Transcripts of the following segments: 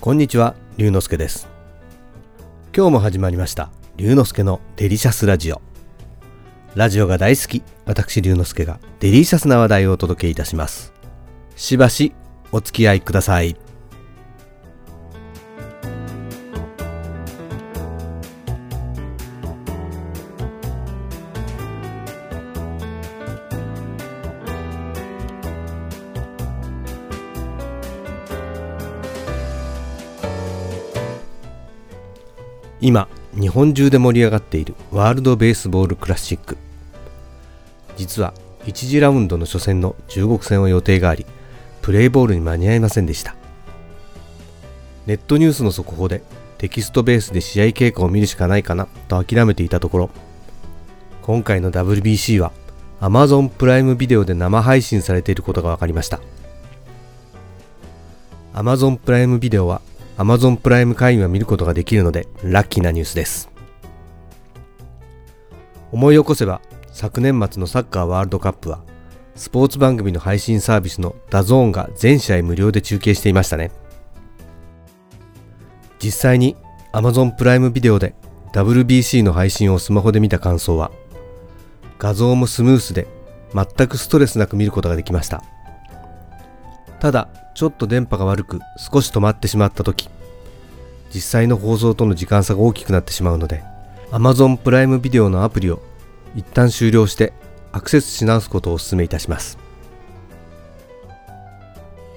こんにちは、龍之介です。今日も始まりました、龍之介のデリシャスラジオ。ラジオが大好き、私龍之介がデリシャスな話題をお届けいたします。しばしお付き合いください。今日本中で盛り上がっているワールドベースボールクラシック。実は1次ラウンドの初戦の中国戦を予定がありプレーボールに間に合いませんでした。ネットニュースの速報でテキストベースで試合経過を見るしかないかなと諦めていたところ今回の WBC は Amazon プライムビデオで生配信されていることが分かりました。Amazon プライムビデオは Amazon プライム会員は見ることができるのでラッキーなニュースです。思い起こせば昨年末のサッカーワールドカップはスポーツ番組の配信サービスの DAZN が全試合無料で中継していましたね。実際に Amazon プライムビデオで WBC の配信をスマホで見た感想は画像もスムースで全くストレスなく見ることができました。ただちょっと電波が悪く少し止まってしまった時実際の放送との時間差が大きくなってしまうので Amazon プライムビデオのアプリを一旦終了してアクセスし直すことをお勧めいたします。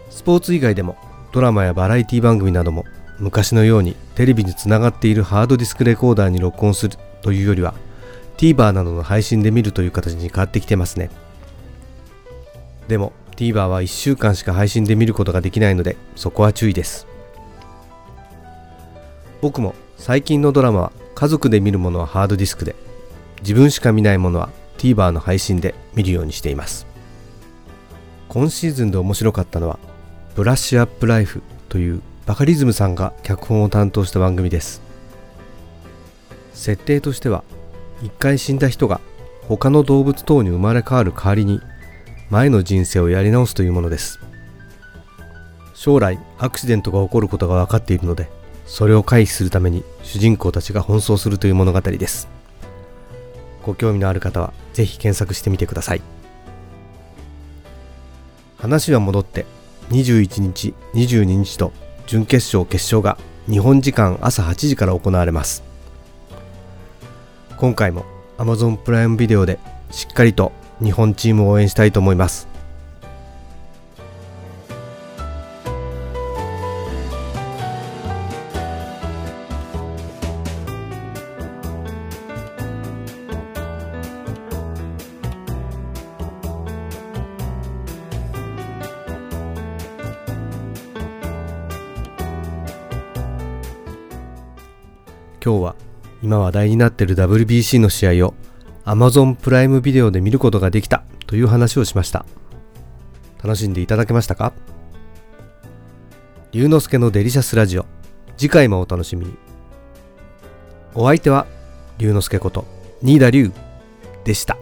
スポーツ以外でもドラマやバラエティ番組なども昔のようにテレビにつながっているハードディスクレコーダーに録音するというよりは TVer などの配信で見るという形に変わってきてますね。でも TVer は1週間しか配信で見ることができないのでそこは注意です。僕も最近のドラマは家族で見るものはハードディスクで自分しか見ないものは TVer の配信で見るようにしています。今シーズンで面白かったのはブラッシュアップライフというバカリズムさんが脚本を担当した番組です。設定としては一回死んだ人が他の動物等に生まれ変わる代わりに前の人生をやり直すというものです。将来アクシデントが起こることが分かっているのでそれを回避するために主人公たちが奔走するという物語です。ご興味のある方はぜひ検索してみてください。話は戻って21日22日と準決勝決勝が日本時間朝8時から行われます。今回も Amazon プライムビデオでしっかりと日本チームを応援したいと思います。今日は今話題になっている WBC の試合を Amazon プライムビデオで見ることができたという話をしました。楽しんでいただけましたか？龍之介のデリシャスラジオ。次回もお楽しみに。お相手は龍之介こと新田龍でした。